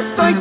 estoy